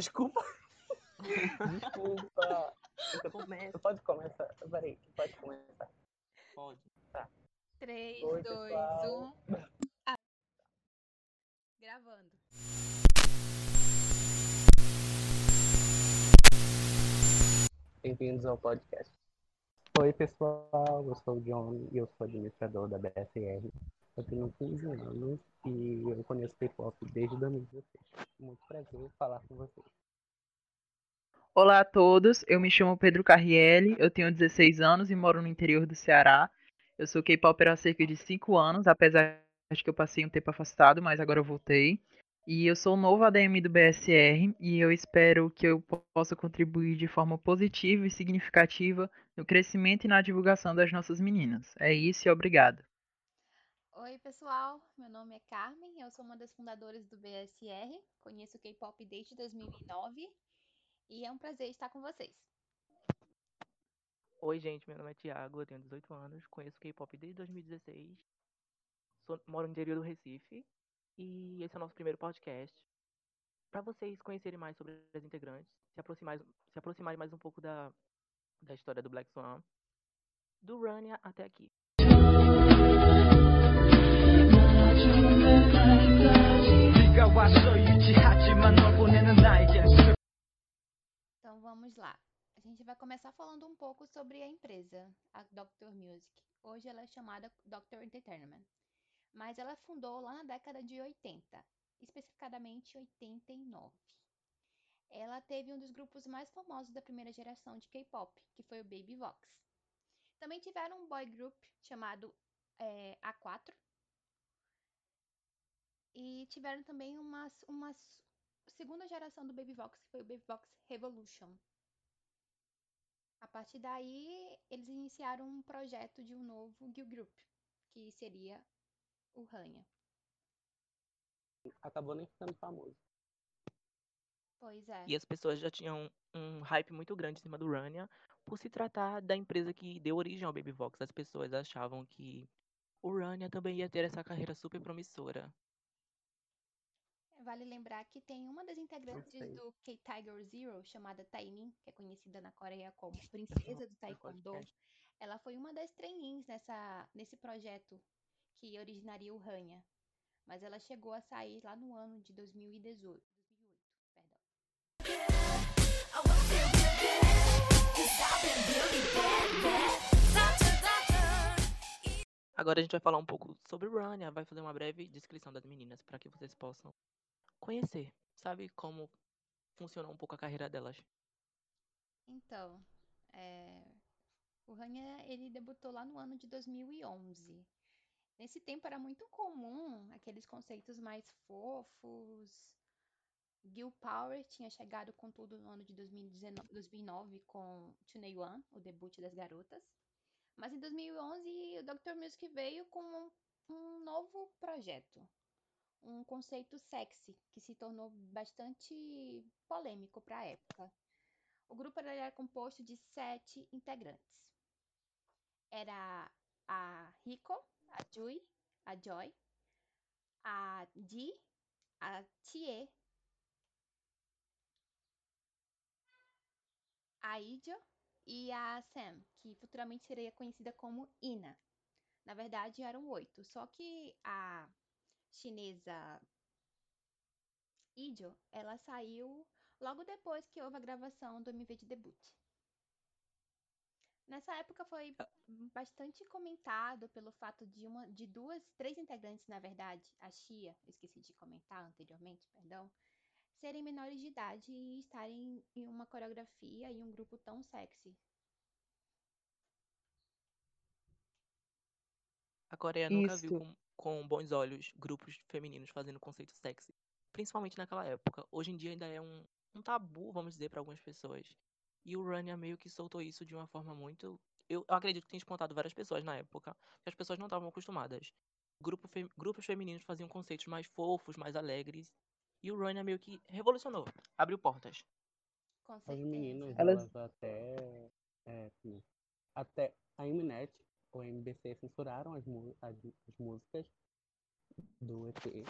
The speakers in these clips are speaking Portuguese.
Desculpa. Desculpa. Começa. Pode começar. Peraí, pode começar. Pode. 3, Oi, 2, pessoal. 1. Ah. Gravando. Bem-vindos ao podcast. Oi, pessoal. Eu sou o John e eu sou administrador da BSR. Eu tenho 15 anos e eu conheço K-pop desde 2016. Muito prazer falar com vocês. Olá a todos, eu me chamo Pedro Carrielli, eu tenho 16 anos e moro no interior do Ceará. Eu sou K-Popper há cerca de 5 anos, apesar de que eu passei um tempo afastado, mas agora eu voltei. E eu sou novo ADM do BSR e eu espero que eu possa contribuir de forma positiva e significativa no crescimento e na divulgação das nossas meninas. É isso e obrigado. Oi, pessoal. Meu nome é Carmen, eu sou uma das fundadoras do BSR. Conheço o K-pop desde 2009 e é um prazer estar com vocês. Oi, gente, meu nome é Thiago, eu tenho 18 anos, conheço K-pop desde 2016, sou, moro no interior do Recife e esse é o nosso primeiro podcast. Para vocês conhecerem mais sobre as integrantes, se aproximarem, se aproximarem mais um pouco da, da história do Black Swan, do Rania até aqui. Vamos lá. A gente vai começar falando um pouco sobre a empresa, a Dr. Music. Hoje ela é chamada Dr. Entertainment, mas ela fundou lá na década de 80, especificadamente 89. Ela teve um dos grupos mais famosos da primeira geração de K-pop, que foi o Baby Vox. Também tiveram um boy group chamado é, A4 e tiveram também uma, uma segunda geração do Baby Vox, que foi o Baby Vox Revolution. A partir daí, eles iniciaram um projeto de um novo girl group, que seria o Rania. Acabou nem ficando famoso. Pois é. E as pessoas já tinham um hype muito grande em cima do Rania por se tratar da empresa que deu origem ao Baby Vox. As pessoas achavam que o Rania também ia ter essa carreira super promissora. Vale lembrar que tem uma das integrantes do K-Tiger Zero, chamada Taemin, que é conhecida na Coreia como Princesa do Taekwondo. Ela foi uma das trainees nessa, nesse projeto que originaria o Rania. Mas ela chegou a sair lá no ano de 2018. 2008, perdão. Agora a gente vai falar um pouco sobre o Rania, vai fazer uma breve descrição das meninas para que vocês possam conhecer, sabe como funcionou um pouco a carreira delas. Então, é, o Rania, ele debutou lá no ano de 2011. Nesse tempo era muito comum aqueles conceitos mais fofos. Gil Power tinha chegado com tudo no ano de 2019, 2009 com Tunei One, o debut das garotas. Mas em 2011 o Dr. Music veio com um novo projeto, um conceito sexy que se tornou bastante polêmico para a época. O grupo era composto de sete integrantes. Era a Rico, a Jui, a Joy, a Ji, a Tie, a Ijo e a Sam, que futuramente seria conhecida como Ina. Na verdade, eram oito, só que a chinesa Ijo, ela saiu logo depois que houve a gravação do MV de debut. Nessa época foi bastante comentado pelo fato de uma, de duas, três integrantes, na verdade, a Xia, esqueci de comentar anteriormente, perdão, serem menores de idade e estarem em uma coreografia e um grupo tão sexy. A Coreia nunca viu Isso. com, com bons olhos grupos femininos fazendo conceito sexy, principalmente naquela época. Hoje em dia ainda é um, um tabu, vamos dizer, para algumas pessoas. E o Rania meio que soltou isso de uma forma muito. Eu, eu acredito que tenha espantado várias pessoas na época, que as pessoas não estavam acostumadas. Grupo fe- grupos femininos faziam conceitos mais fofos, mais alegres. E o Rania meio que revolucionou, abriu portas. Com As meninas, Elas- elas até. é, até a Mnet, o MBC, censuraram as, as, as músicas do EP.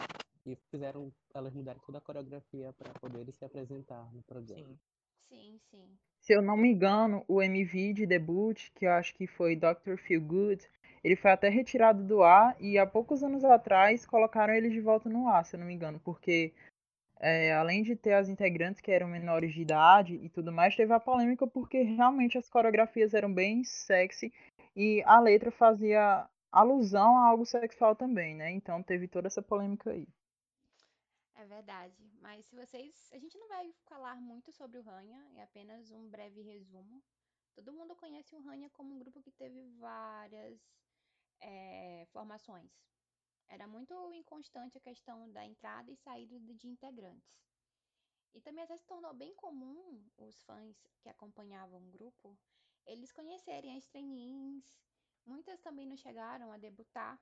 E fizeram elas mudaram toda a coreografia para poderem se apresentar no programa. Sim. Sim, sim. Se eu não me engano, o MV de debut, que eu acho que foi Dr. Feel Good, ele foi até retirado do ar e há poucos anos atrás colocaram ele de volta no ar, se eu não me engano, porque é, além de ter as integrantes que eram menores de idade e tudo mais, teve a polêmica porque realmente as coreografias eram bem sexy e a letra fazia alusão a algo sexual também, né? Então teve toda essa polêmica aí. É verdade. Mas se vocês. A gente não vai falar muito sobre o Ranha, é apenas um breve resumo. Todo mundo conhece o Ranha como um grupo que teve várias é, formações. Era muito inconstante a questão da entrada e saída de integrantes. E também até se tornou bem comum os fãs que acompanhavam o grupo, eles conhecerem as trainees. Muitas também não chegaram a debutar.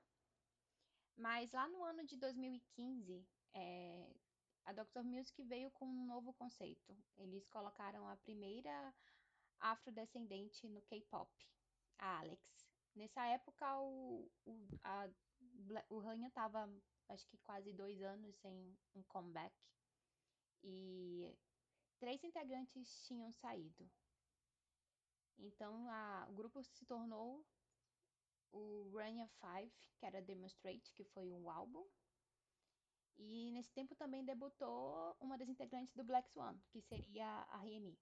Mas lá no ano de 2015, é, a Dr. Music veio com um novo conceito. Eles colocaram a primeira afrodescendente no K-pop, a Alex. Nessa época, o, o, a, o Rania tava, acho que quase dois anos sem um comeback. E três integrantes tinham saído. Então, a, o grupo se tornou o Rania 5, que era Demonstrate, que foi um álbum. E nesse tempo também debutou uma das integrantes do Black Swan, que seria a Remy.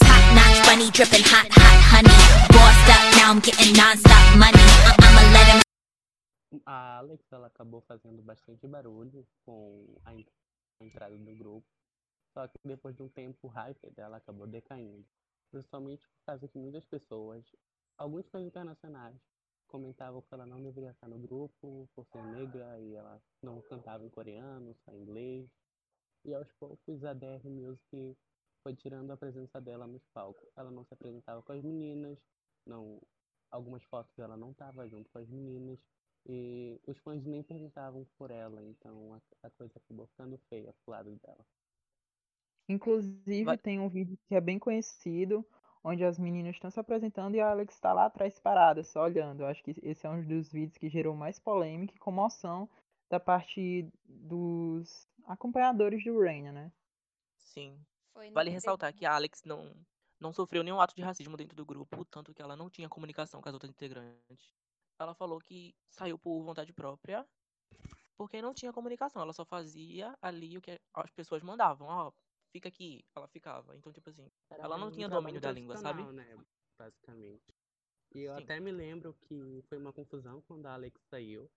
Top notch bunny dripping hot, hot honey. Bossed up, now I'm getting non-stop money. I- I'ma let him A Alex ela acabou fazendo bastante barulho com a entrada do grupo. Só que depois de um tempo o hype dela acabou decaindo. Principalmente por causa que muitas pessoas, alguns fãs internacionais, comentavam que ela não deveria estar no grupo por ser negra e ela não cantava em coreano, só em inglês. E aos poucos a DR Music foi tirando a presença dela nos palcos. Ela não se apresentava com as meninas, não, algumas fotos dela não estava junto com as meninas. E os fãs nem perguntavam por ela, então a, a coisa acabou ficando feia pro lado dela. Inclusive, Vai- tem um vídeo que é bem conhecido, onde as meninas estão se apresentando e a Alex está lá atrás parada, só olhando. Eu acho que esse é um dos vídeos que gerou mais polêmica e comoção da parte dos acompanhadores do Raina, né? Sim. Vale ressaltar que a Alex não, não sofreu nenhum ato de racismo dentro do grupo, tanto que ela não tinha comunicação com as outras integrantes. Ela falou que saiu por vontade própria, porque não tinha comunicação. Ela só fazia ali o que as pessoas mandavam. Ó, fica aqui. Ela ficava. Então, tipo assim, Era Ela não tinha domínio da língua, sabe? Né, basicamente. E eu Sim. até me lembro que foi uma confusão quando a Alex saiu,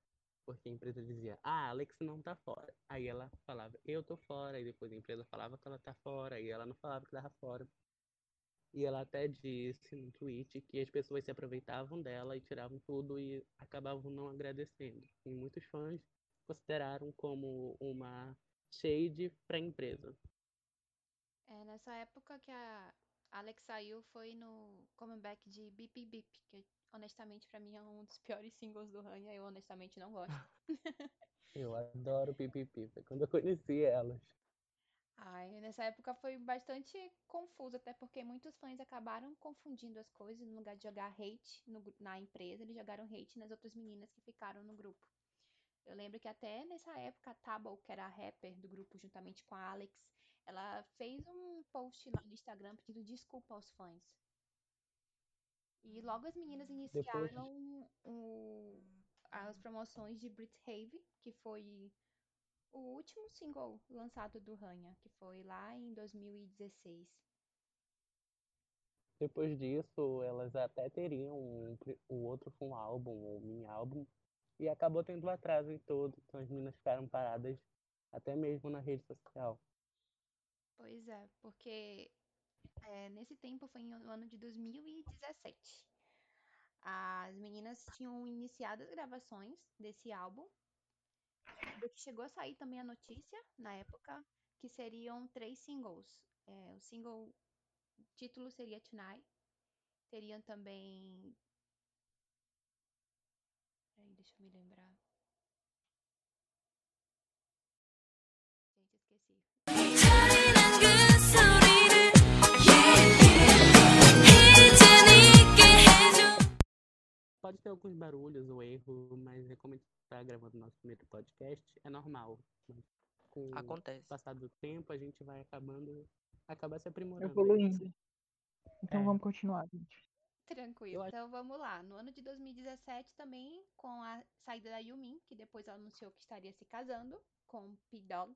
porque a empresa dizia, ah, a Alex não tá fora. Aí ela falava, eu tô fora, e depois a empresa falava que ela tá fora, e ela não falava que tava fora. E ela até disse no tweet que as pessoas se aproveitavam dela e tiravam tudo e acabavam não agradecendo. E muitos fãs consideraram como uma shade pra empresa. É, nessa época que a Alex saiu foi no comeback de Bip Bip, que honestamente pra mim é um dos piores singles do Rania, eu honestamente não gosto. Eu adoro PPP, foi quando eu conheci elas. Ai, nessa época foi bastante confuso, até porque muitos fãs acabaram confundindo as coisas, no lugar de jogar hate no gru- na empresa, eles jogaram hate nas outras meninas que ficaram no grupo. Eu lembro que até nessa época a Tabo, que era a rapper do grupo juntamente com a Alex, ela fez um post lá no Instagram pedindo desculpa aos fãs. E logo as meninas iniciaram o- as promoções de Brit Have, que foi o último single lançado do Rania, que foi lá em 2016. Depois disso, elas até teriam um, o outro foi um álbum, ou mini álbum, e acabou tendo atraso em todo, então as meninas ficaram paradas até mesmo na rede social. Pois é, porque é, nesse tempo foi no ano de 2017. As meninas tinham iniciado as gravações desse álbum. Chegou a sair também a notícia na época que seriam três singles. É, o single título seria Tonight. Teriam também. Peraí, deixa eu me lembrar. Pode ter alguns barulhos ou erro, mas é como a gente tá gravando nosso primeiro podcast, é normal. Mas com o Acontece. passar do tempo, a gente vai acabando, acaba se aprimorando. Evoluindo. Então É. vamos continuar, gente. Tranquilo. Então vamos lá. No ano de 2017 também, com a saída da Yumin, que depois ela anunciou que estaria se casando com P-Dog,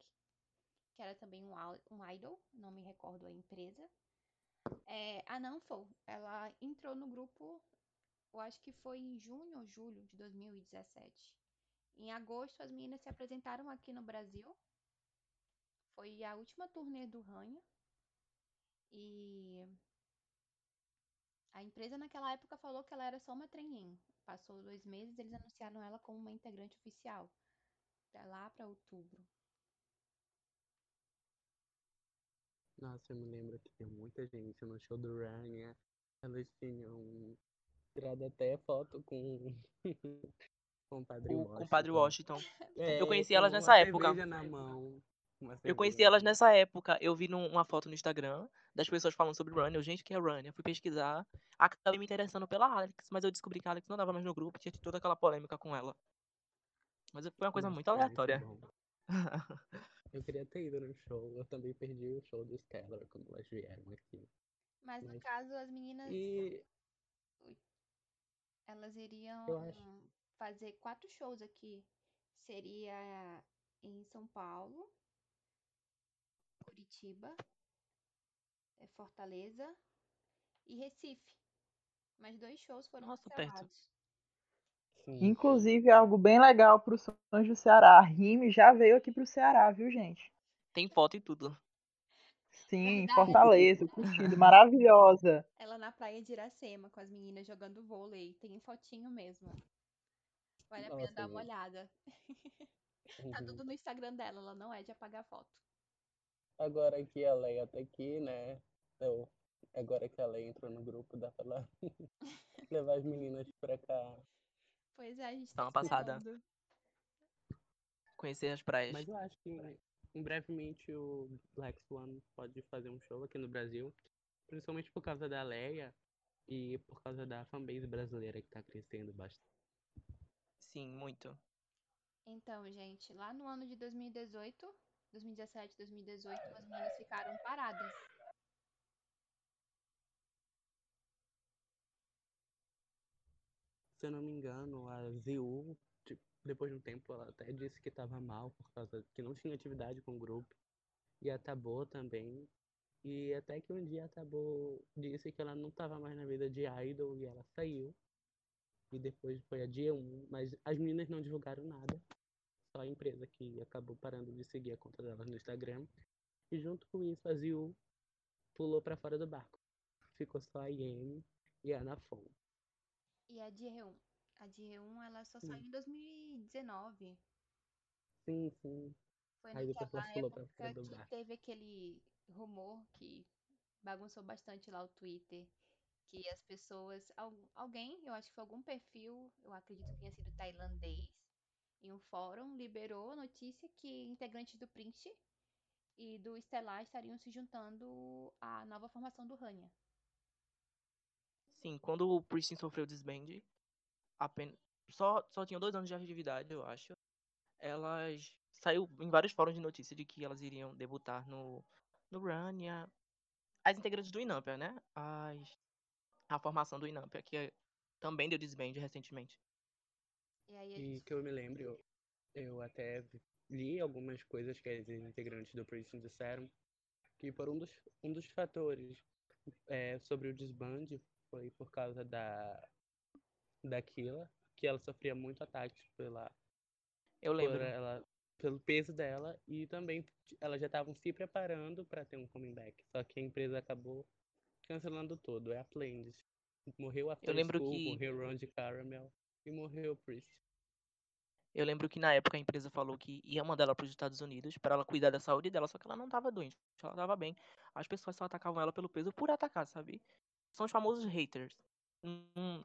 que era também um, um idol, não me recordo a empresa. É, a Nanfo, ela entrou no grupo, eu acho que foi em junho ou julho de 2017. Em agosto, as meninas se apresentaram aqui no Brasil. Foi a última turnê do Ranha. E a empresa naquela época falou que ela era só uma trainee. Passou dois meses, eles anunciaram ela como uma integrante oficial. Pra lá pra outubro. Nossa, eu me lembro que tinha muita gente no show do Rania. Elas tinham tirado até foto com, com o Padre O Washington. compadre Washington. É, Eu conheci com elas nessa época. mão, Eu conheci elas nessa época. Eu vi num- uma foto no Instagram das pessoas falando sobre Run. Eu, gente, que é Run? Eu fui pesquisar. Acabei me interessando pela Alex, mas eu descobri que a Alex não dava mais no grupo. Tinha toda aquela polêmica com ela. Mas foi uma coisa Nossa, muito aleatória. Eu queria ter ido no show. Eu também perdi o show do Stellar quando elas vieram aqui. Mas no Mas- caso, as meninas, E elas iriam fazer quatro shows aqui. Seria em São Paulo, Curitiba, eh, Fortaleza e Recife. Mas dois shows foram Nossa, perto. cancelados. sim, Inclusive, algo bem legal pro Sonhos do Ceará. A Rime já veio aqui pro Ceará, viu, gente? Tem foto e tudo. Sim, Verdade. Fortaleza, curtindo, maravilhosa. Ela na praia de Iracema com as meninas jogando vôlei. Tem fotinho mesmo. Vale a pena dar uma olhada. Tá Uhum. tudo no Instagram dela, ela não é de apagar foto. Agora que a Leia tá aqui, né? Eu, agora que a Leia entrou no grupo, dá pra lá levar as meninas pra cá. Pois é, a gente Dá tá uma passada. Conhecer as praias. Mas eu acho que em brevemente o Black Swan pode fazer um show aqui no Brasil, principalmente por causa da Leia e por causa da fanbase brasileira que tá crescendo bastante. Sim, muito. Então, gente, lá no ano de 2018, 2017, 2018, as meninas ficaram paradas. Se eu não me engano, a ZU, tipo, depois de um tempo, ela até disse que tava mal por causa que não tinha atividade com o grupo. E a também. E até que um dia a disse que ela não tava mais na vida de idol e ela saiu. E depois foi a dia 1, mas as meninas não divulgaram nada. Só a empresa que acabou parando de seguir a conta delas no Instagram. E junto com isso, a ZU pulou pra fora do barco. Ficou só a Iene e a Anafon. E a de G1? A de G1, ela só Sim. saiu em 2019. Sim, sim. Foi Aí naquela pra época do que barco. teve aquele rumor que bagunçou bastante lá o Twitter, que as pessoas, al- alguém, eu acho que foi algum perfil, eu acredito que tenha sido tailandês, em um fórum, liberou a notícia que integrantes do Prince e do Stellar estariam se juntando à nova formação do Rania. Sim, quando o Pristin sofreu o desband, apenas... só, só tinham dois anos de atividade, eu acho. Elas saiu em vários fóruns de notícia de que elas iriam debutar no, no Rania. As integrantes do Inampia, né? As, a formação do Inampia, que é- também deu desband recentemente. E aí a E gente que eu me lembro, eu, eu até li algumas coisas que as integrantes do Pristin disseram, que por um dos, um dos fatores é, sobre o desbande foi por causa da, da Killa, que ela sofria muito ataques pela, Eu lembro. ela, pelo peso dela e também elas já estavam se preparando para ter um comeback. Só que a empresa acabou cancelando tudo. É a Plains. Morreu a After lembro School, que- morreu Ron de Caramel e morreu o Priest. Eu lembro que na época a empresa falou que ia mandar ela para os Estados Unidos para ela cuidar da saúde dela, só que ela não tava doente, ela tava bem. As pessoas só atacavam ela pelo peso por atacar, sabe? São os famosos haters. Hum,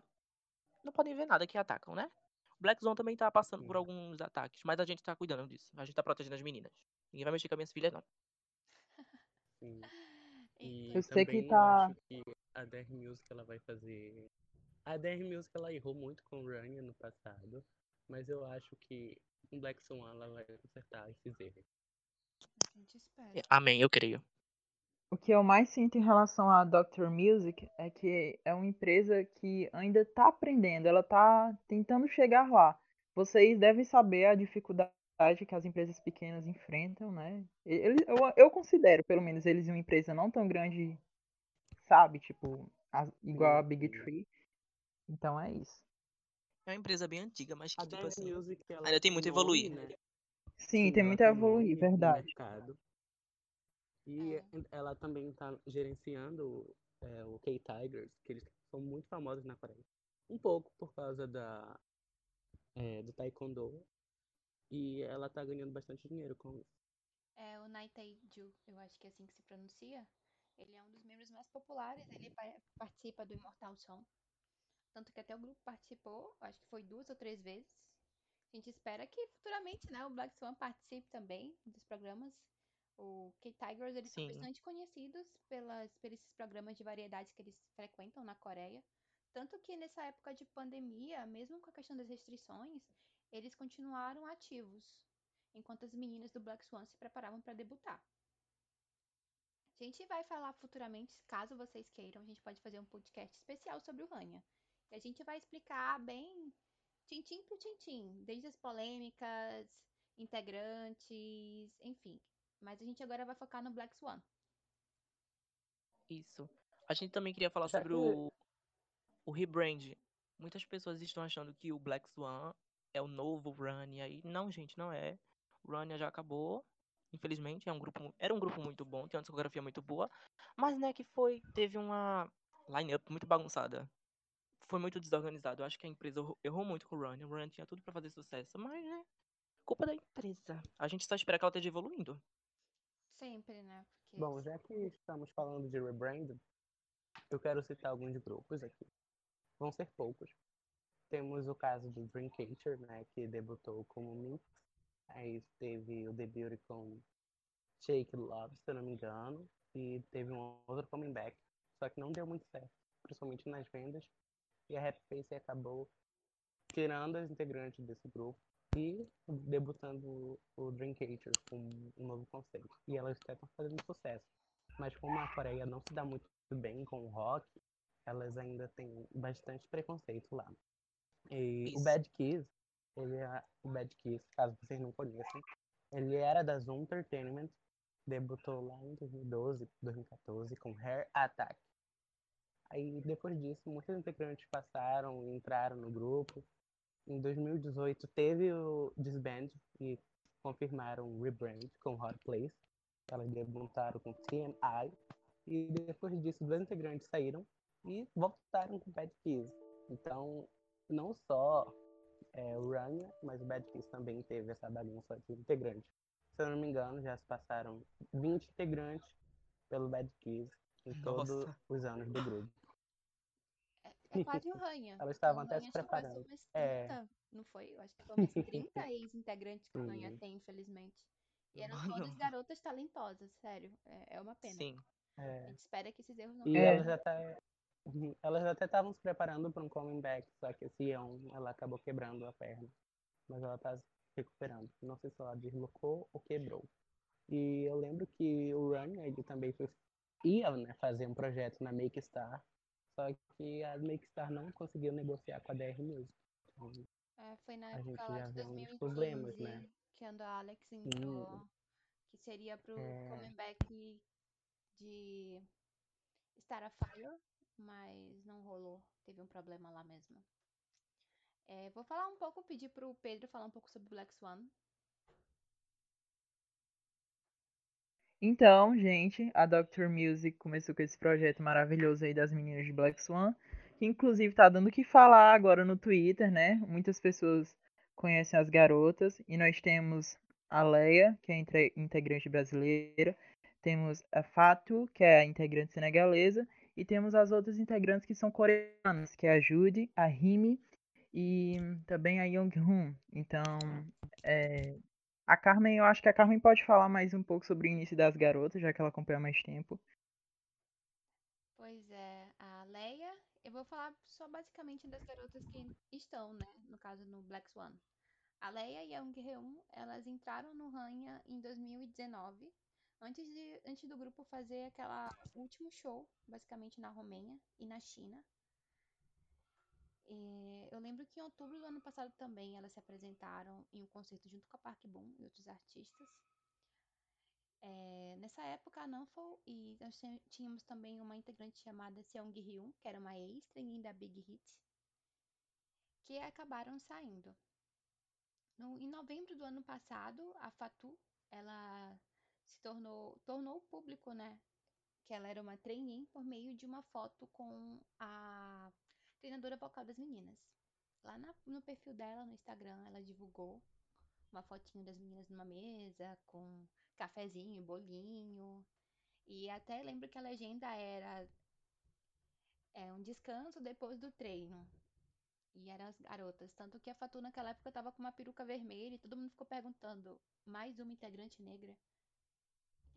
não podem ver nada que atacam, né? O Black Zone também tá passando por alguns ataques, mas a gente tá cuidando disso. A gente tá protegendo as meninas. Ninguém vai mexer com as minhas filhas, não. Sim. Então, E Eu sei que também tá- acho que a DR Music ela vai fazer A DR Music ela errou muito com Rania no passado, mas eu acho que com Black Swan ela vai consertar esses erros. A gente espera. Amém, eu creio. O que eu mais sinto em relação à Dr. Music é que é uma empresa que ainda está aprendendo, ela está tentando chegar lá. Vocês devem saber a dificuldade que as empresas pequenas enfrentam, né? Eles, eu, eu considero, pelo menos, eles uma empresa não tão grande, sabe? Tipo, a- igual a Big Uhum. Tree. Então é isso. É uma empresa bem antiga, mas que, A tipo assim, Music ela ainda tem muito a evoluir. né? Sim, tem ela muito a evoluir, verdade. mercado. E É. ela também está gerenciando é, o K-Tigers, que eles são muito famosos na Coreia. Um pouco por causa da, é, do Taekwondo. E ela tá ganhando bastante dinheiro com isso. É o Naitaiju, eu acho que é assim que se pronuncia. Ele é um dos membros mais populares, ele pa- participa do Immortal Song. Tanto que até o grupo participou, acho que foi duas ou três vezes. A gente espera que futuramente, né, o Black Swan participe também dos programas. O K-Tigers, eles são Sim. bastante conhecidos pelas, por esses programas de variedades que eles frequentam na Coreia. Tanto que nessa época de pandemia, mesmo com a questão das restrições, eles continuaram ativos, enquanto as meninas do Black Swan se preparavam para debutar. A gente vai falar futuramente, caso vocês queiram, a gente pode fazer um podcast especial sobre o Rania. E a gente vai explicar bem tintim por tintim, desde as polêmicas, integrantes, enfim. Mas a gente agora vai focar no Black Swan. Isso. A gente também queria falar Já sobre que- o, o rebrand. Muitas pessoas estão achando que o Black Swan é o novo Rania. E não, gente, não é. O Rania já acabou. Infelizmente, é um grupo, era um grupo muito bom, tem uma discografia muito boa. Mas, né, que foi, teve uma line-up muito bagunçada. Foi muito desorganizado. Eu acho que a empresa errou- muito com o Rania. O Rania tinha tudo pra fazer sucesso, mas, né, culpa da empresa. A gente só espera que ela esteja evoluindo. Sempre, né? Porque Bom, já que estamos falando de rebrand, eu quero citar alguns grupos aqui. Vão ser poucos. Temos o caso do Dreamcatcher, né, que debutou como Mix. Aí teve o debut com Shake Love, se eu não me engano. E teve um outro coming back. Só que não deu muito certo, principalmente nas vendas. E a Rap Face acabou tirando as integrantes desse grupo e debutando o Dreamcatcher com um novo conceito. E elas até estão fazendo sucesso. Mas como a Coreia não se dá muito bem com o rock, elas ainda têm bastante preconceito lá. E o Isso. Bad Kiss, ele é o Bad Kiss, caso vocês não conheçam, ele era da Zoom Entertainment, debutou lá em 2012, 2014 com Hair Attack. Aí depois disso, muitos integrantes passaram e entraram no grupo. Em 2018 teve o disband e confirmaram o rebrand com Hot Place. Elas debutaram com TMI. E depois disso, dois integrantes saíram e voltaram com Bad Kiss. Então, não só é, o Rania, mas o Bad Kiss também teve essa bagunça de integrantes. Se eu não me engano, já se passaram 20 integrantes pelo Bad Kiss em todos Nossa. os anos do grupo. É, quase o Ranha. Elas estavam O até Ranha se a preparando. umas É. 30, não foi? Eu acho que umas 30 ex-integrantes que o Ranha tem, infelizmente. E eram Mano. todas garotas talentosas, sério. É, é uma pena. Sim. A É. gente espera que esses erros não E elas até elas até estavam se preparando para um coming back, só que esse Ion, ela acabou quebrando a perna. Mas ela tá se recuperando. Não sei se ela deslocou ou quebrou. E eu lembro que o Run, ele também foi, ia né, fazer um projeto na Make Star, só que a Make Star não conseguiu negociar com a DR Music. Então, É, foi na época lá de vê uns 2015 problemas, né? que a Alex entrou, que seria pro É. coming back de Starfire, mas não rolou, teve um problema lá mesmo. É, vou falar um pouco, pedir pro Pedro falar um pouco sobre Black Swan. Então, gente, a Dr. Music começou com esse projeto maravilhoso aí das meninas de Black Swan, que inclusive tá dando o que falar agora no Twitter, né? Muitas pessoas conhecem as garotas, e nós temos a Leia, que é integrante brasileira, temos a Fatu, que é a integrante senegalesa, e temos as outras integrantes que são coreanas, que é a Judy, a Rimi e também a Young-hoon. Então, é, a Carmen, eu acho que a Carmen pode falar mais um pouco sobre o início das garotas, já que ela acompanha mais tempo. Pois é, a Leia, eu vou falar só basicamente das garotas que estão, né? No caso, no Black Swan. A Leia e a Heun, elas entraram no Ranha em 2019, antes, de, antes do grupo fazer aquela último show, basicamente na Romênia e na China. E eu lembro que em outubro do ano passado também elas se apresentaram em um concerto junto com a Park Boom e outros artistas. É, nessa época, a Nanful e nós tínhamos também uma integrante chamada Seong Hyun, que era uma ex-trainee da Big Hit, que acabaram saindo. No, em novembro do ano passado, a Fatu, ela se tornou, tornou público, né, que ela era uma trainee por meio de uma foto com a treinadora vocal das meninas. Lá na, no perfil dela no Instagram, ela divulgou uma fotinho das meninas numa mesa com cafezinho, bolinho. E até lembro que a legenda era é, um descanso depois do treino. E eram as garotas. Tanto que a Fatu naquela época tava com uma peruca vermelha e todo mundo ficou perguntando: mais uma integrante negra?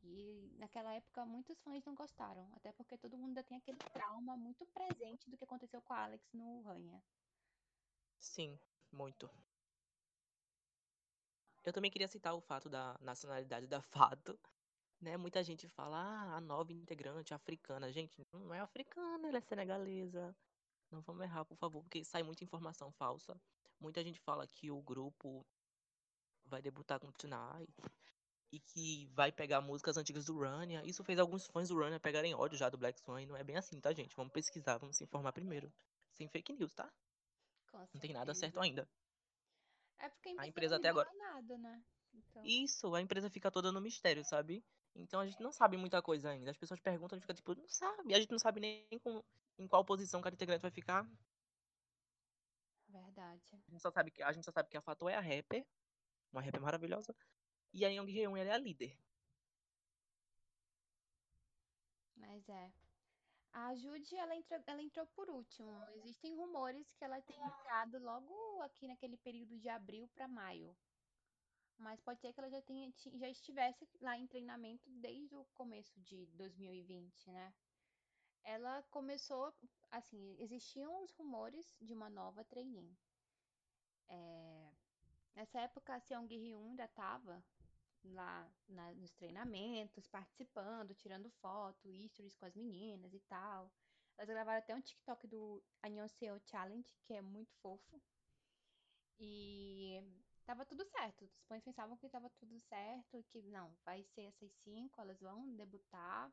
E naquela época muitos fãs não gostaram. Até porque todo mundo ainda tem aquele trauma muito presente do que aconteceu com a Alex no Ranha. Sim, muito. Eu também queria citar o fato da nacionalidade da Fato. Né? Muita gente fala, ah, a nova integrante africana. Gente, não é africana, ela é senegalesa. Não vamos errar, por favor, porque sai muita informação falsa. Muita gente fala que o grupo vai debutar com Tonight e que vai pegar músicas antigas do Rania. Isso fez alguns fãs do Rania pegarem ódio já do Black Swan e não é bem assim, tá, gente? Vamos pesquisar, vamos se informar primeiro. Sem fake news, tá? não tem nada certo ainda. É porque a, a empresa até agora. Nada, né? Então... Isso, a empresa fica toda no mistério, sabe? Então a gente não sabe muita coisa ainda. As pessoas perguntam, a gente fica tipo, não sabe. A gente não sabe nem com, em qual posição cada integrante vai ficar. Verdade. A gente só sabe que a, gente só sabe que a Fato é a rapper, uma rapper maravilhosa, e a Young Hyun ela é a líder. Mas é. A Jude, ela entrou, ela entrou por último. Existem rumores que ela tem entrado logo aqui naquele período de abril para maio. Mas pode ser que ela já, tenha, já estivesse lá em treinamento desde o começo de 2020, né? Ela começou, assim, existiam os rumores de uma nova trainee. É, nessa época, a Seong Hyun ainda estava lá na, nos treinamentos, participando, tirando foto, stories com as meninas e tal. Elas gravaram até um TikTok do Annyeonghaseyo Challenge, que é muito fofo. E tava tudo certo. Os fãs pensavam que tava tudo certo, que não, vai ser essas cinco, elas vão debutar.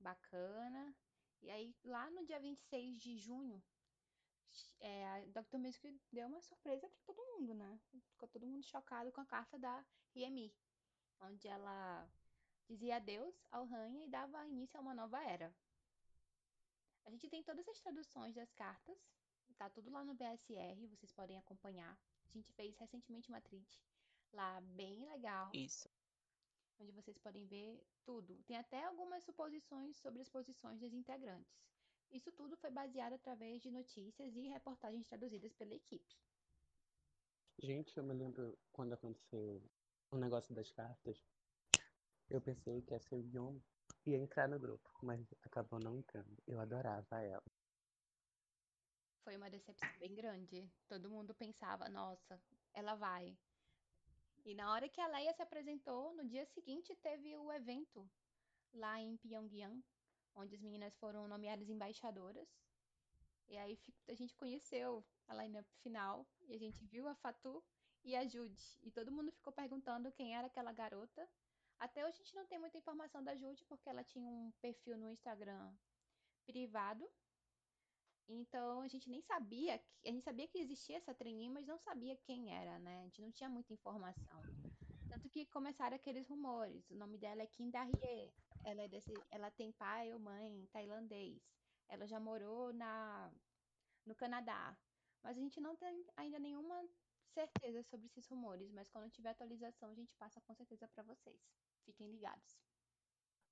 Bacana. E aí, lá no dia 26 de junho, é, a Dr. Music deu uma surpresa para todo mundo, né? Ficou todo mundo chocado com a carta da Yemi, onde ela dizia adeus ao Ranha e dava início a uma nova era. A gente tem todas as traduções das cartas, tá tudo lá no BSR, vocês podem acompanhar. A gente fez recentemente uma trit lá bem legal. Isso. Onde vocês podem ver tudo. Tem até algumas suposições sobre as posições das integrantes. Isso tudo foi baseado através de notícias e reportagens traduzidas pela equipe. Gente, eu me lembro quando aconteceu o negócio das cartas. Eu pensei que a John ia entrar no grupo, mas acabou não entrando. Eu adorava ela. Foi uma decepção bem grande. Todo mundo pensava, nossa, ela vai. E na hora que a Leia se apresentou, no dia seguinte teve o evento lá em Pyongyang, onde as meninas foram nomeadas embaixadoras. E aí a gente conheceu a lineup final e a gente viu a Fatu e a Jude. E todo mundo ficou perguntando quem era aquela garota. Até hoje a gente não tem muita informação da Jude, porque ela tinha um perfil no Instagram privado. Então a gente nem sabia, a gente sabia que existia essa trainee, mas não sabia quem era, né? A gente não tinha muita informação. Tanto que começaram aqueles rumores. O nome dela é Kim Darie. Ela, é desse, ela tem pai ou mãe tailandês. Ela já morou na, no Canadá. Mas a gente não tem ainda nenhuma certeza sobre esses rumores, mas quando tiver atualização a gente passa com certeza para vocês. Fiquem ligados.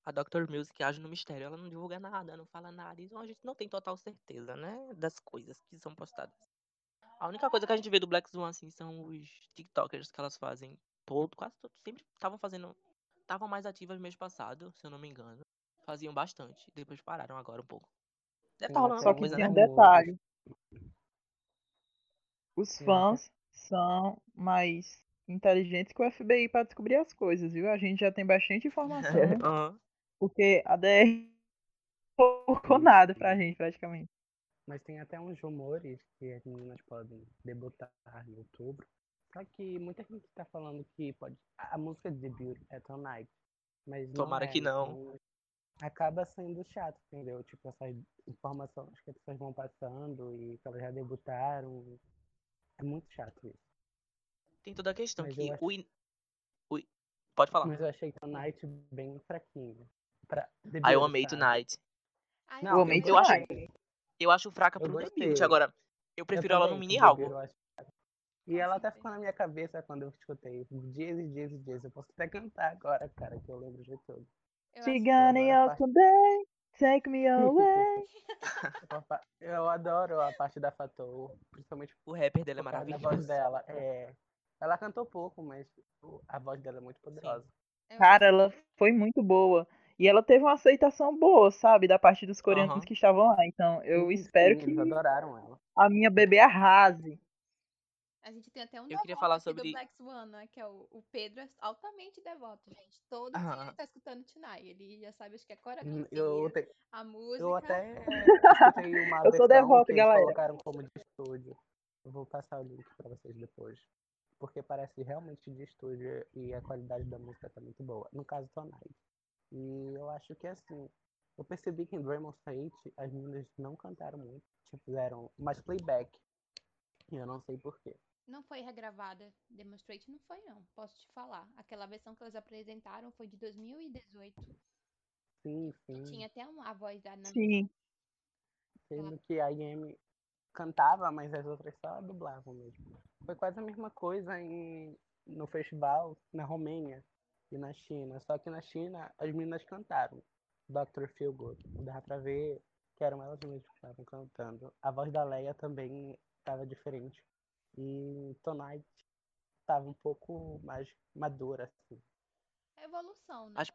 A Dr. Music age no mistério, ela não divulga nada, não fala nada, então a gente não tem total certeza, né, das coisas que são postadas. A única coisa que a gente vê do Black Swan, assim, são os TikTokers que elas fazem todo, quase todos, sempre estavam fazendo, estavam mais ativas mês passado, se eu não me engano. Faziam bastante, depois pararam agora um pouco. Deve Tem tá rolando Só que coisa, tem né? um rumores. detalhe. Os fãs são mais inteligentes que o FBI para descobrir as coisas, viu? A gente já tem bastante informação, Aham. porque a DR não colocou nada pra gente, praticamente. Mas tem até uns rumores que as meninas podem debutar em outubro. Só que muita gente tá falando que pode. A música de debut é Tonight. Mas não Tomara é, que não. então acaba sendo chato, entendeu? Tipo, essas informações que as pessoas vão passando e que elas já debutaram. É muito chato isso. Tem toda a questão Mas que eu acho, o, in- o in- Pode falar. mas eu achei Tonight bem fraquinho. Pra Ah, eu amei? Tonight. Eu Não, eu amei Eu acho, gostei. eu acho fraca Eu pro debut. Agora, eu Eu prefiro ela no mini álbum. eu acho. E ela até ficou na minha cabeça quando eu escutei. Dias e dias e dias. Eu posso até cantar agora, cara, que eu lembro de tudo. A you parte. today, take me away. a Eu adoro a parte da Fatou, principalmente O rapper dela é causa da voz maravilhoso. dela. É, ela cantou pouco, mas a voz dela é muito Sim. poderosa. eu Cara, ela foi muito boa. E ela teve uma aceitação boa, sabe? Da parte dos coreanos Aham. que estavam lá. Então, eu Sim, espero sim, eles que adoraram ela. a minha bebê arrase. A gente tem até um Eu queria devoto falar aqui do sobre. Black Swan, né? Que é o, o Pedro, é altamente devoto, gente. Todo dia ele Ah, tá escutando Tonight. Ele já sabe, acho que é a Hum, Eu, te- a eu música. até escutei uma Eu sou devota, que eles galera. colocaram como de estúdio. Eu vou passar o link pra vocês depois. Porque parece realmente de estúdio e a qualidade da música tá muito boa. No caso, Tonight. E eu acho que assim, eu percebi que em Draymond Fate as meninas não cantaram muito. Tipo, fizeram mais playback. E eu não sei porquê. Não foi regravada. Demonstrate não foi, não. Posso te falar. Aquela versão que elas apresentaram foi de 2018. Sim, Que sim. tinha até um- a voz da Nami. Sim. Sendo que a IM cantava, mas as outras só dublavam mesmo. Foi quase a mesma coisa em, no festival na Romênia e na China. Só que na China as meninas cantaram. Dr. Feelgood. Dava pra ver que eram elas mesmas que estavam cantando. A voz da Leia também estava diferente. E Tonight estava um pouco mais madura, assim. É evolução, né? as,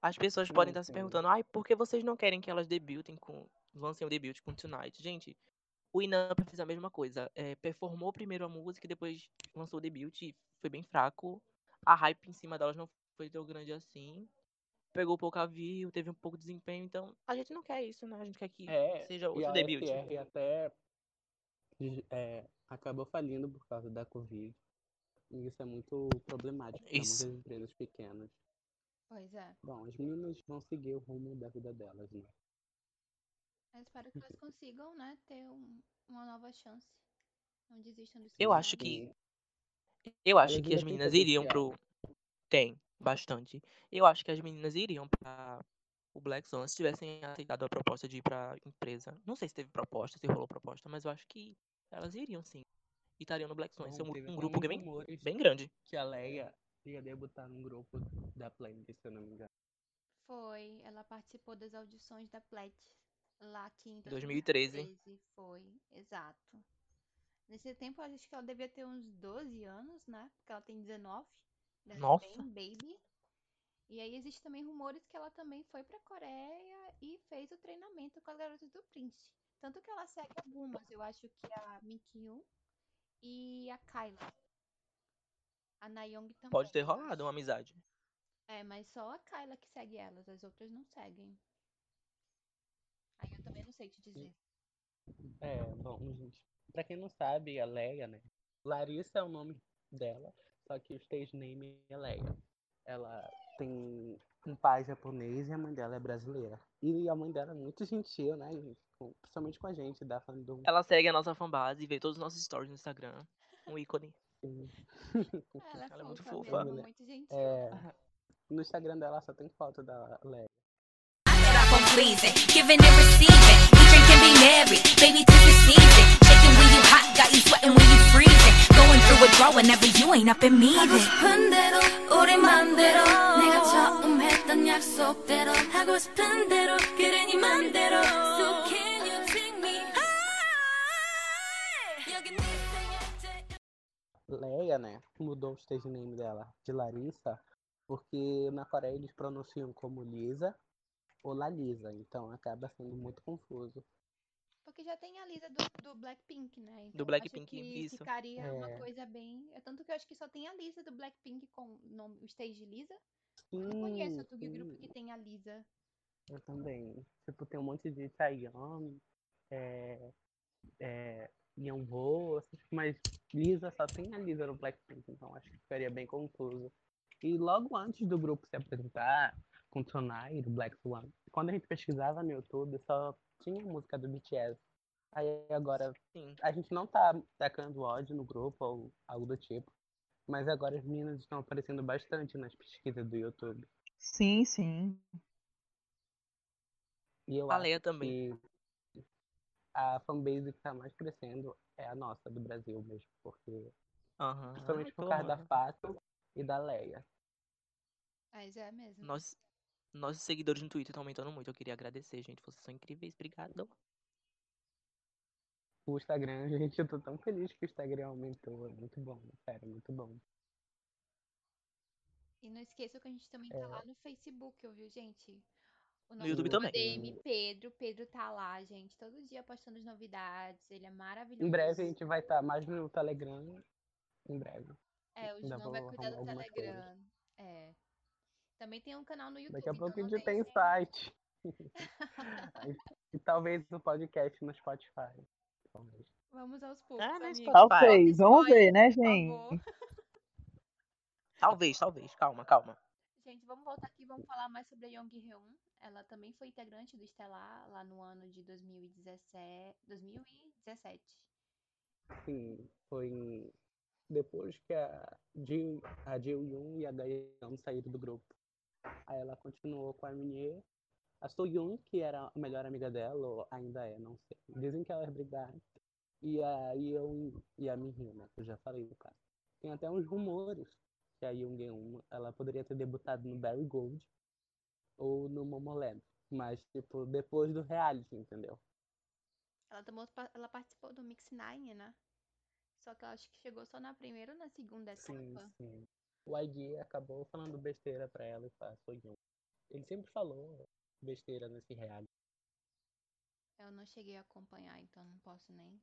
as pessoas podem Sim, estar se sim. perguntando, ai, por que vocês não querem que elas debutem com. lancem o debut com Tonight? Gente, o Inampa fez a mesma coisa. É, performou primeiro a música e depois lançou o debut e foi bem fraco. A hype em cima delas não foi tão grande assim. Pegou pouca view, teve um pouco de desempenho, então a gente não quer isso, né? A gente quer que É, seja e outro a debut. SR até é, acabou falindo por causa da Covid. E isso é muito problemático para muitas empresas pequenas. Pois é. Bom, as meninas vão seguir o rumo da vida delas, né? Eu espero que elas consigam, né, ter um- uma nova chance. Não desistam dos Eu seus acho que. Eu acho que as meninas iriam pro. Tem, bastante. Eu acho que as meninas iriam pra o Black Swan se tivessem aceitado a proposta de ir pra empresa. Não sei se teve proposta, se rolou proposta, mas eu acho que elas iriam sim. E estariam no Black Swan. Esse é Bom, um, um grupo bem, bem grande. que a Leia ia debutar num grupo da Playlist, se eu não me engano. Foi, ela participou das audições da Pledge lá aqui em 2013. 2013. Foi, exato. Nesse tempo, eu acho que ela devia ter uns 12 anos, né? Porque ela tem 19. Deve ser Nossa. bem baby. E aí existe também rumores que ela também foi pra Coreia e fez o treinamento com as garotas do Prince. Tanto que ela segue algumas. Eu acho que a Minkyun e a Kyla. A Nayoung também. Pode ter rolado uma amizade. É, mas só a Kyla que segue elas, as outras não seguem. Aí eu também não sei te dizer. É, bom, gente. Pra quem não sabe, a Leia, né? Larissa é o nome dela, só que o stage name é Leia. Ela tem um pai japonês e a mãe dela é brasileira. E a mãe dela é muito gentil, né, gente? Com- Principalmente com a gente, da fandom. Ela segue a nossa fanbase e vê todos os nossos stories no Instagram. Um ícone. Sim. Ela é Ela é muito fofa mesmo, muito gentil. É, no Instagram dela só tem foto da Leia. Leia, né, mudou o stage name dela de Larissa, porque na Coreia eles pronunciam como Lisa ou Lalisa, então acaba sendo muito confuso. Porque já tem a Lisa do, do Blackpink, né? Então, Do Blackpink, isso. ficaria uma É. coisa bem. é Tanto que eu acho que só tem a Lisa do Blackpink com o nome, o stage Lisa. Não conheço Sim, outro grupo sim, que tem a Lisa. eu também. Tipo, tem um monte de Taeyong, é, é, Yeonho, mas Lisa só tem a Lisa no Blackpink, então acho que ficaria bem confuso. E logo antes do grupo se apresentar, com Tonai, do Black Swan, quando a gente pesquisava no YouTube, só tinha música do BTS. Aí agora, Sim. a gente não tá tacando ódio no grupo ou algo do tipo, mas agora as meninas estão aparecendo bastante nas pesquisas do YouTube. Sim, sim. E eu A acho Leia também. que a fanbase que tá mais crescendo é a nossa, do Brasil mesmo, porque Aham. principalmente Ai, por causa da. Fato e da Leia. Mas é mesmo. Nós, nossos seguidores no Twitter estão aumentando muito. Eu queria agradecer, gente. Vocês são incríveis. Obrigado. O Instagram, gente, eu tô tão feliz que o Instagram aumentou. É muito bom, sério, muito bom. E não esqueçam que a gente também tá lá no Facebook, viu, gente? O No YouTube também. ADM Pedro, Pedro tá lá, gente, todo dia postando as novidades, ele é maravilhoso. Em breve a gente vai estar mais no Telegram. Em breve. É, o João vai cuidar do Telegram. É. Também tem um canal no YouTube. Daqui a pouco a então gente não tem deixem- site. e talvez o podcast no Spotify. Talvez. Vamos aos poucos, Ah. Spotify. Talvez, vamos ver, né, gente? Talvez, talvez. Calma, calma. Gente, vamos voltar aqui e vamos falar mais sobre a Young Hyun. Ela também foi integrante do Estelar lá no ano de 2017. 2017. Sim, foi depois que a Jill, a Jill Yoon e a Daeyeon saíram do grupo. Aí ela continuou com a Minnie, a Soyoon, que era a melhor amiga dela, ou ainda é, não sei. Dizem que elas brigaram. E a Yeon e a Minhyun, né? que Eu já falei no caso. Tem até uns rumores que a Yoon Geun, ela poderia ter debutado no Barry Gold ou no Momoland. Mas, tipo, depois do reality, entendeu? Ela, tomou, ela participou do Mix Nine, né? Só que eu acho que chegou só na primeira ou na segunda Sim, etapa. sim. O IG acabou falando besteira pra ela e pra Soyeon. Ele sempre falou besteira nesse reality. Eu não cheguei a acompanhar, então não posso nem.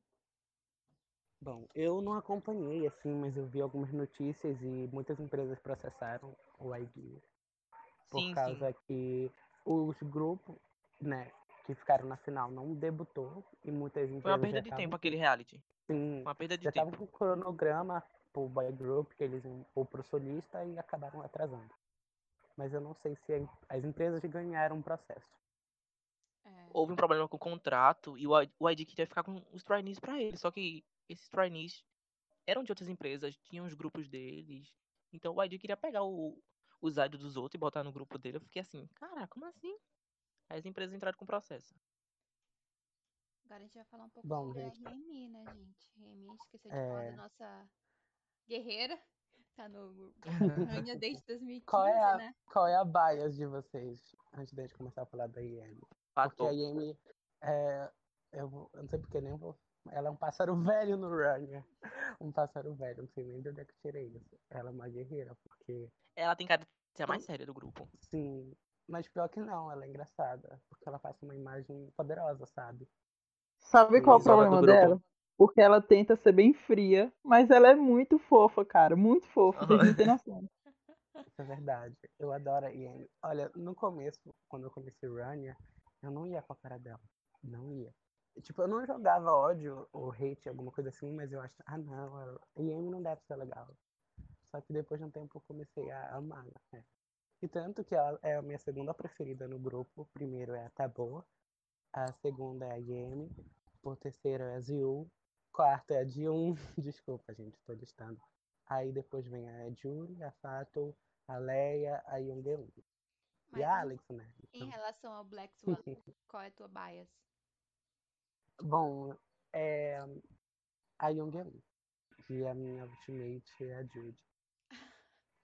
Bom, eu não acompanhei assim, mas eu vi algumas notícias e muitas empresas processaram o IG por Sim, sim. causa que os grupos, né, que ficaram na final não debutou e muitas empresas Foi uma perda de tempo aquele reality. sim, Uma perda de já tempo. estavam com o cronograma pro boy group que eles ou pro solista e acabaram atrasando. Mas eu não sei se a- as empresas ganharam o processo. É. Houve um problema com o contrato e o I- o ID queria ficar com os trainees pra ele. Só que esses trainees eram de outras empresas, tinham os grupos deles. Então o ID queria pegar o, os idols dos outros e botar no grupo dele. Eu fiquei assim, cara, como assim? Aí as empresas entraram com o processo. Agora a gente vai falar um pouco Bom, sobre gente, a Remy, né, gente? Remy, esqueceu de falar É. da nossa guerreira. Tá no Ranha desde 2015, Qual é a, né? qual é a bias de vocês, antes de a gente começar a falar da IM? Porque a. IM, é, eu, eu não sei porque nem vou. Ela é um pássaro velho no Runner. Um pássaro velho, não sei nem de onde é que eu tirei isso. Ela é uma guerreira, porque, Ela tem cara de ser a mais séria do grupo. sim. Mas pior que não, ela é engraçada. Porque ela passa uma imagem poderosa, sabe? Sabe qual o Isola do problema dela? Porque ela tenta ser bem fria, mas ela é muito fofa, cara. Muito fofa, vocês não têm noção. Isso é verdade. Eu adoro a IM. Olha, no começo, quando eu conheci Runner, eu não ia com a cara dela. Não ia. Tipo, eu não jogava ódio ou hate, alguma coisa assim, mas eu acho, ah não, a IM não deve ser legal. Só que depois de um tempo eu comecei a amar, né? E tanto que ela é a minha segunda preferida no grupo. O primeiro é a Taboa, a segunda é a IM, o terceiro é a Ziu, quarto é a Jiun, desculpa gente, tô listando. Aí depois vem a Juri, a Fato, a Leia, a Yoongeun. E a em- Alex, né? Em Então, relação ao Black Swan, qual é a tua bias? Bom, é a Yoongeun. E a minha ultimate é a Jude.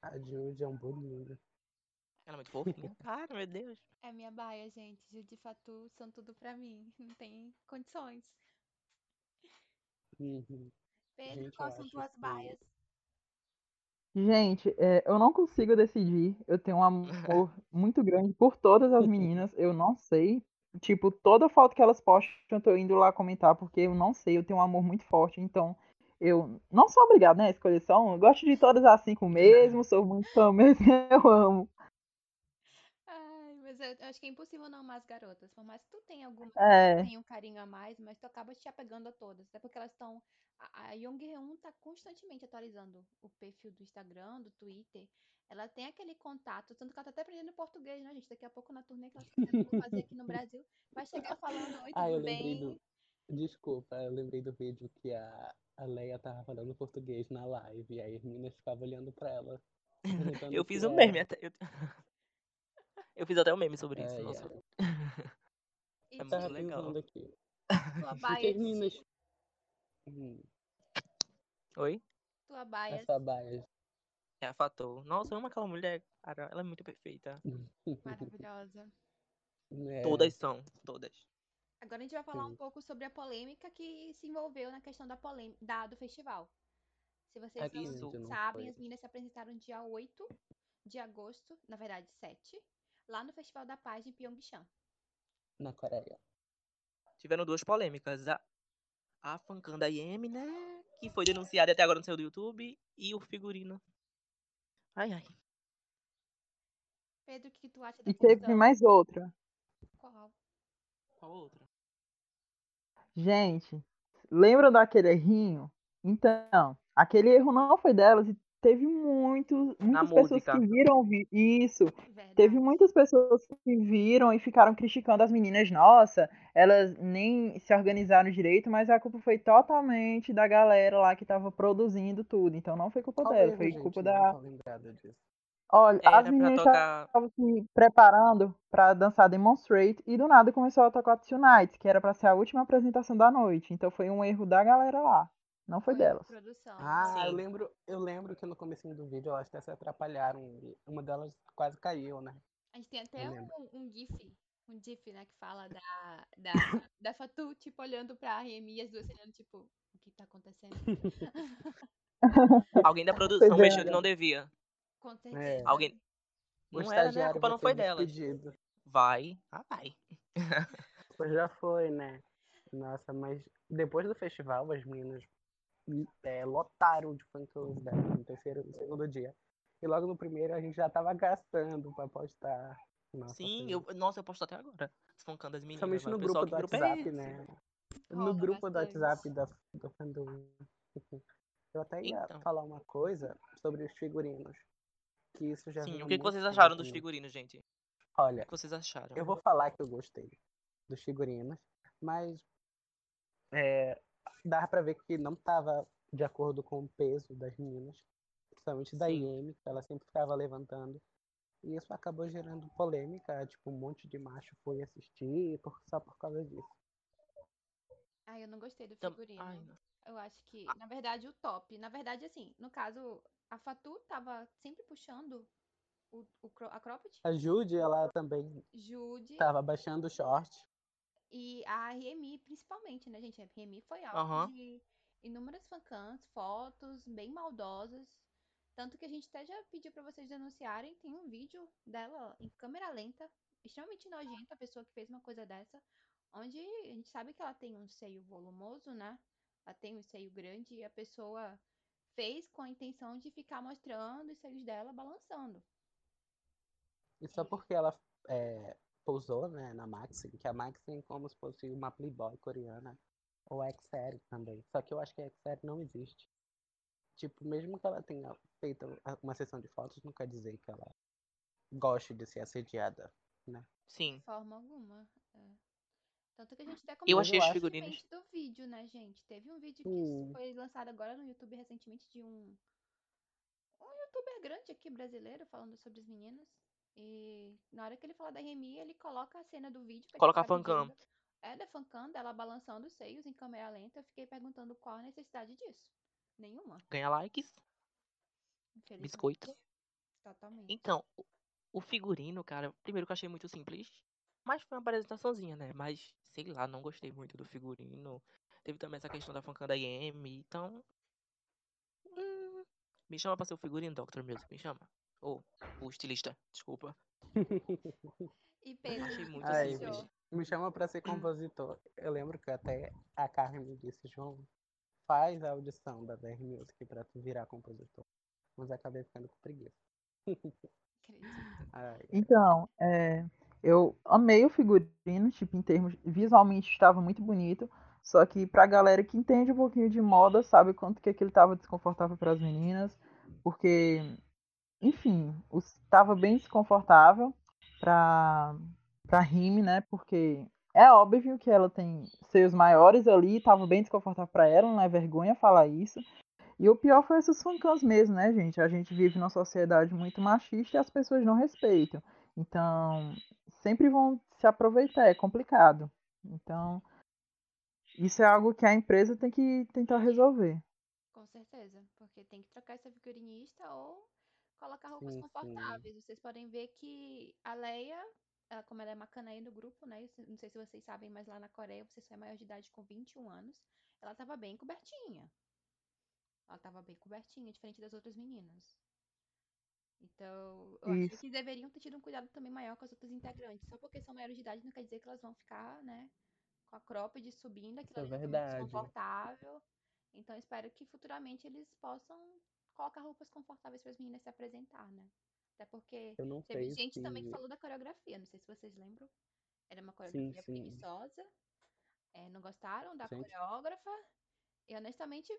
A Jude é um bolinho. Ela é muito fofinha. Cara, meu Deus. É minha bias, gente. Judy e Fatu são tudo pra mim. Não tem condições. Uhum. Pedro, Gente, quais são tuas que- bias? Gente, é, eu não consigo decidir. Eu tenho um amor muito grande por todas as meninas. Eu não sei. Tipo, toda foto que elas postam, eu tô indo lá comentar, porque eu não sei. Eu tenho um amor muito forte. Então, eu não sou obrigada, né, a escolher só um. Eu gosto de todas as cinco mesmo. Sou muito fã mesmo. Eu amo. Ai, mas eu, eu acho que é impossível não amar as garotas. Por mais que tu tenha alguma É. tem um carinho a mais, mas tu acaba te apegando a todas. Até porque elas estão. A, a Young Reun tá constantemente atualizando o perfil do Instagram, do Twitter. Ela tem aquele contato, tanto que ela tá até aprendendo português, né, gente? Daqui a pouco na turnê que ela tá fazer aqui no Brasil, vai chegar falando Oi, Ah, eu tudo lembrei bem? do. Desculpa, eu lembrei do vídeo que a, a Leia tava falando português na live, e aí as meninas ficavam olhando pra ela. Eu fiz um meme até. Eu... eu fiz até um meme sobre isso. Ai, Nossa. É Tava muito legal. aqui. tua as meninas. Hum, Tua Oi? baia. essa baia. É a Fatou. Nossa, eu amo aquela mulher, cara. Ela é muito perfeita. Maravilhosa. É, Todas são, todas. Agora a gente vai falar um Sim. pouco sobre a polêmica que se envolveu na questão da polêmica da, do festival. Se vocês Aqui, não Isso. gente, não sabem, as meninas se apresentaram dia 8 de agosto, na verdade 7, lá no Festival da Paz em Pyeongchang. Na Coreia. Tiveram duas polêmicas. A, a fancam da IM, né? Que foi denunciada até agora não saiu do YouTube. E o figurino. Ai, ai. Pedro, o que tu acha da E teve mais outra. Qual? Qual outra? Gente, lembram daquele errinho? Então, aquele erro não foi delas e teve muito, muitas pessoas música. que viram vi- isso. Verdade. Teve muitas pessoas que viram e ficaram criticando as meninas. Nossa, elas nem se organizaram direito, mas a culpa foi totalmente da galera lá que tava produzindo tudo. Então não foi culpa Qual dela, foi gente? culpa da. Olha, as Era pra meninas tocar. estavam se preparando pra dançar Demonstrate e do nada começou a tocar Tonight, que era pra ser a última apresentação da noite. Então foi um erro da galera lá, não foi Foi delas. produção. Ah, eu Sim. lembro, eu lembro que no comecinho do vídeo elas até se atrapalharam. e Uma delas quase caiu, né? A gente tem até Eu um, um GIF, um GIF, né, que fala da, da, da Fatu, tipo, olhando pra Remy e as duas olhando, tipo, o que tá acontecendo? Alguém da produção é. mexeu que não devia. Com certeza. Alguém. O Não era, né? A culpa não foi despedido. Vai. Ah, vai. Pois já foi, né? Nossa, mas depois do festival, as meninas é, lotaram de fã-clubes dela no terceiro no segundo dia. E logo no primeiro a gente já tava gastando pra postar. Nossa, Sim, eu, nossa, eu posto até agora. Espancando as meninas. Mas no o pessoal, grupo do é WhatsApp, né? No grupo do. WhatsApp da, do fandom. Eu até ia Então. falar uma coisa sobre os figurinos. Que isso já Sim, o que, que vocês acharam dos no- figurinos, gente? O Olha, que vocês acharam? eu vou falar que eu gostei dos figurinos, mas é, dava pra ver que não tava de acordo com o peso das meninas, principalmente da. IM, que ela sempre ficava levantando. E isso acabou gerando polêmica, tipo, um monte de macho foi assistir só por causa disso. Ai, eu não gostei do figurino. Ai, não. Eu acho que, na verdade, o top. Na verdade, assim, no caso, a Fatu tava sempre puxando o, o a cropped, A Jude, ela também Jude tava baixando o short. e a Remy, principalmente, né, gente? A Remy foi alvo Aham. de inúmeras fancams, fotos bem maldosas. Tanto que a gente até já pediu pra vocês denunciarem. Tem um vídeo dela em câmera lenta, extremamente nojenta, a pessoa que fez uma coisa dessa. Onde a gente sabe que ela tem um seio volumoso, né? Ela tem um seio grande e a pessoa fez com a intenção de ficar mostrando os seios dela balançando. E só porque ela é, pousou né, na Maxim, que a Maxim é como se fosse uma playboy coreana, ou X-Série também. Só que eu acho que a X-Série não existe. Tipo, mesmo que ela tenha feito uma sessão de fotos, não quer dizer que ela goste de ser assediada. Sim. De forma alguma. é. Tanto que a gente até Eu comentou achei os figurinos. do vídeo, né, gente? Teve um vídeo que foi lançado agora no YouTube recentemente de um um youtuber grande aqui brasileiro falando sobre os meninos. E na hora que ele fala da Remy, ele coloca a cena do vídeo. Coloca a fancam. É da fancam, dela balançando os seios em câmera lenta. Eu fiquei perguntando qual a necessidade disso. Nenhuma, Ganha likes, biscoito. Totalmente. Então, o- o figurino, cara, primeiro que eu achei muito simples, mas foi uma apresentaçãozinha, né? Mas, sei lá, não gostei muito do figurino. Teve também essa questão da fancam da IM, então. hum, Me chama pra ser o figurino, Dr. Music, me chama. Ou o estilista, desculpa. E Pedro, Achei muito Ai, simples. Me chama pra ser compositor. Eu lembro que até a Carmen me disse, João, faz a audição da DR Music pra tu virar compositor. Mas acabei ficando com preguiça. Ai. Então, é, eu amei o figurino, tipo, em termos. Visualmente estava muito bonito. Só que pra galera que entende um pouquinho de moda, sabe quanto que aquilo estava desconfortável para as meninas. Porque, enfim, estava bem desconfortável pra, pra Rime, né? Porque é óbvio que ela tem seios maiores ali, estava bem desconfortável pra ela, não é vergonha falar isso. E o pior foi esses funkans mesmo, né, gente? A gente vive numa sociedade muito machista e as pessoas não respeitam. Então, sempre vão se aproveitar, é complicado. Então, isso é algo que a empresa tem que tentar resolver. Com certeza, porque tem que trocar essa figurinista ou colocar roupas Sim, sim. confortáveis. Vocês podem ver que a Leia, ela, como ela é macanã aí no grupo, né? eu Não sei se vocês sabem, mas lá na Coreia você só é maior de idade com 21 anos. Ela tava bem cobertinha. Ela tava bem cobertinha, diferente das outras meninas. Então, eu acho que deveriam ter tido um cuidado também maior com as outras integrantes. Só porque são maiores de idade não quer dizer que elas vão ficar, né, com a cropped subindo, aquilo é é verdade. desconfortável. Então, espero que futuramente eles possam colocar roupas confortáveis para as meninas se apresentar, né? Até porque Eu não teve gente também que se. falou da coreografia, não sei se vocês lembram. Era uma Sim, coreografia sim. preguiçosa. é, não gostaram da Gente. coreógrafa. E honestamente,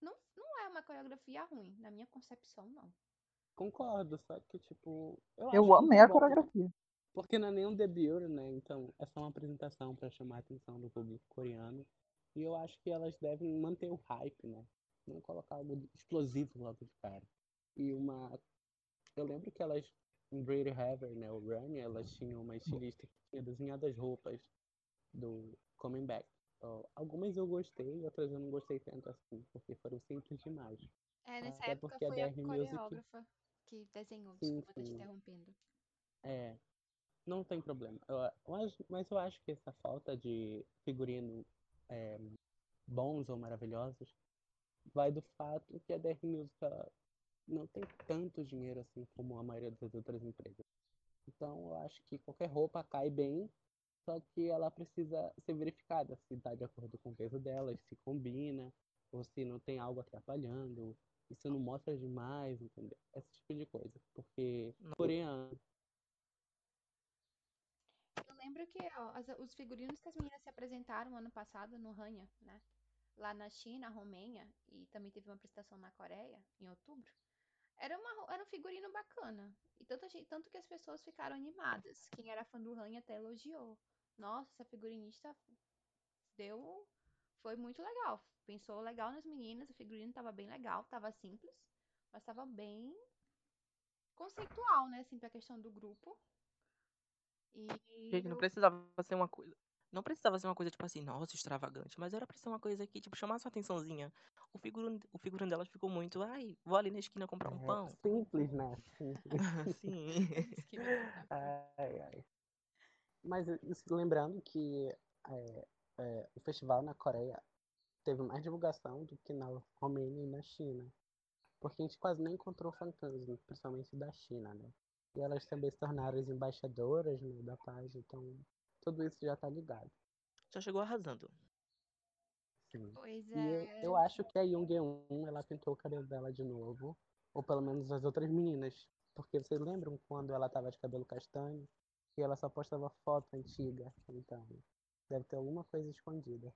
não, não é uma coreografia ruim, na minha concepção, não. Concordo, só que, tipo. Eu, Eu amei a bom, coreografia. Porque não é nenhum debut, né? Então é só uma apresentação pra chamar a atenção do público coreano. E eu acho que elas devem manter o hype, né? Não colocar algo explosivo logo de cara. E uma. Eu lembro que elas, em Brady Haver, né? O Run, elas tinham uma estilista que tinha desenhado as roupas do Coming Back. Ó, algumas eu gostei, outras eu não gostei tanto assim, porque foram simples demais. É, nessa Até época porque a foi a Music- coreógrafa que desenhou, Sim, desculpa, tô te sim. interrompendo. É, não tem problema. Eu, eu acho- mas eu acho que essa falta de figurino é, bons ou maravilhosos vai do fato que a DR Music não tem tanto dinheiro assim como a maioria das outras empresas. Então eu acho que qualquer roupa cai bem, só que ela precisa ser verificada se está de acordo com o peso dela, se combina, ou se não tem algo atrapalhando, isso não mostra demais, entendeu? Esse tipo de coisa. Porque Não. coreano Eu lembro que ó, as- os figurinos que as meninas se apresentaram ano passado no Ranha, né? Lá na China, Romênia, e também teve uma apresentação na Coreia, em outubro. Era, uma, era um figurino bacana. E tanto, tanto que as pessoas ficaram animadas. Quem era fã do Ranha até elogiou. Nossa, essa figurinista deu. Foi muito legal. Pensou legal nas meninas, o figurino tava bem legal, tava simples, mas tava bem conceitual, né? Assim, pra questão do grupo. E Gente, não precisava ser uma coisa. Não precisava ser uma coisa, tipo assim, nossa, extravagante. Mas era pra ser uma coisa que, tipo, chamasse uma atençãozinha. O figurino, o figurino delas ficou muito, ai, vou ali na esquina comprar um é pão. simples, né? Simples. Sim. Esquina. Ai, ai. Mas lembrando que é, é, o festival na Coreia teve mais divulgação do que na Romênia e na China. Porque a gente quase nem encontrou né, principalmente da China, né? E elas também se tornaram as embaixadoras né, da paz, então tudo isso já tá ligado. Já chegou arrasando. Sim. Pois E eu, é. eu acho que a Young ela pintou o cabelo dela de novo. Ou pelo menos as outras meninas. Porque vocês lembram quando ela tava de cabelo castanho? E ela só postava foto antiga. Então, deve ter alguma coisa escondida.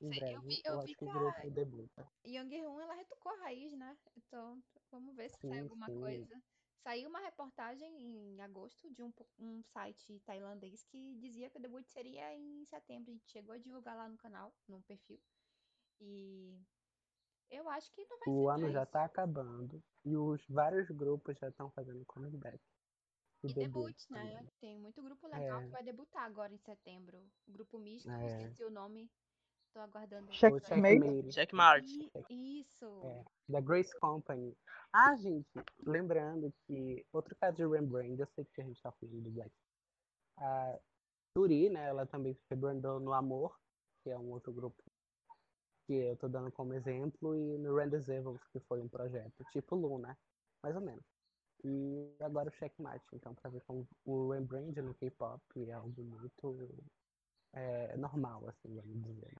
Em Sim, eu breve, vi- eu, eu acho vi que o que a- grupo debuta. Young-hoon, ela retocou a raiz, né? Então, vamos ver se sai Sim, alguma sim. coisa. Saiu uma reportagem em agosto de um, um site tailandês que dizia que o debut seria em setembro. A gente chegou a divulgar lá no canal, no perfil. E eu acho que não vai O ser ano já tá acabando. E os vários grupos já estão fazendo comeback. E debut debut, né? também. Tem muito grupo legal que É. vai debutar agora em setembro. O grupo misto, É. esqueci o nome. Tô aguardando. O Checkmate. Checkmate. Isso. É, da Grace Company. Ah, gente, lembrando que outro caso de Rembrandt, eu sei que a gente tá falando do Black. A Turi, né, ela também se rebrandou no Amor, que é um outro grupo que eu tô dando como exemplo, e no Evils, que foi um projeto tipo Luna, mais ou menos. E agora o Checkmate, então pra ver como o Rembrandt no K-pop é algo muito é, normal, assim, vamos dizer.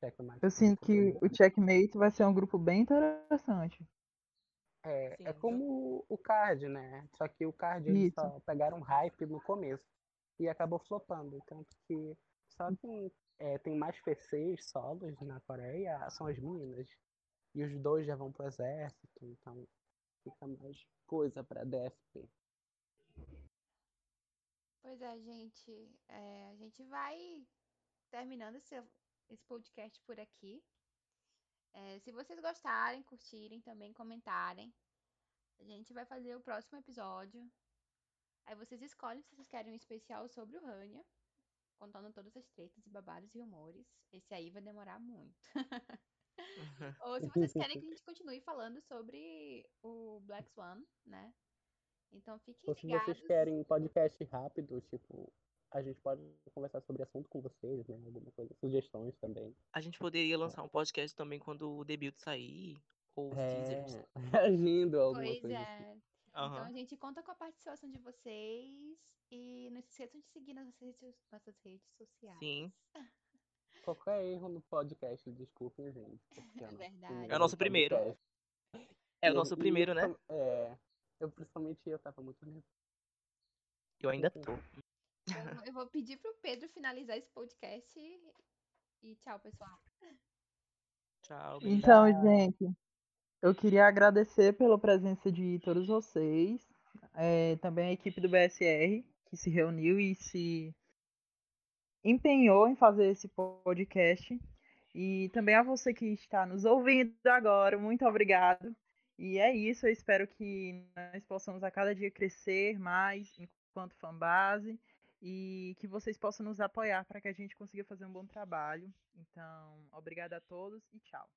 Checkmate Eu sinto que o Checkmate vai ser um grupo bem interessante. É, Sim, é como o card, né? Só que o card eles Isso. só pegaram hype no começo e acabou flopando. Tanto que só quem é, tem mais PCs solos na Coreia são as meninas. E os dois já vão pro exército, então fica mais coisa pra DFP. Pois é, gente. é, a gente vai terminando esse, esse podcast por aqui. É, se vocês gostarem, curtirem, também comentarem, a gente vai fazer o próximo episódio. Aí vocês escolhem se vocês querem um especial sobre o Rania, contando todas as tretas e babados e rumores. Esse aí vai demorar muito. Ou se vocês querem que a gente continue falando sobre o Black Swan, né? Então fiquem Ou se ligados. vocês querem podcast rápido, tipo, a gente pode conversar sobre assunto com vocês, né? Alguma coisa, sugestões também. A gente poderia lançar um podcast também quando o debut sair. Ou os É, teasers. agindo alguma Pois coisa assim. é. Então a gente conta com a participação de vocês e não se esqueçam de seguir nas nossas redes, nossas redes sociais. Sim. Qualquer erro no podcast, desculpem, gente. é nosso verdade. É o nosso primeiro. É o nosso e primeiro, né? É. Eu, principalmente, eu tava muito nervoso. Eu ainda tô. Eu, eu vou pedir pro Pedro finalizar esse podcast e, e tchau, pessoal. Tchau. Então, Tchau. gente, eu queria agradecer pela presença de todos vocês, é, também a equipe do BSR, que se reuniu e se empenhou em fazer esse podcast, e também a você que está nos ouvindo agora, muito obrigado. E é isso, eu espero que nós possamos a cada dia crescer mais enquanto fanbase e que vocês possam nos apoiar para que a gente consiga fazer um bom trabalho. Então, obrigada a todos e tchau.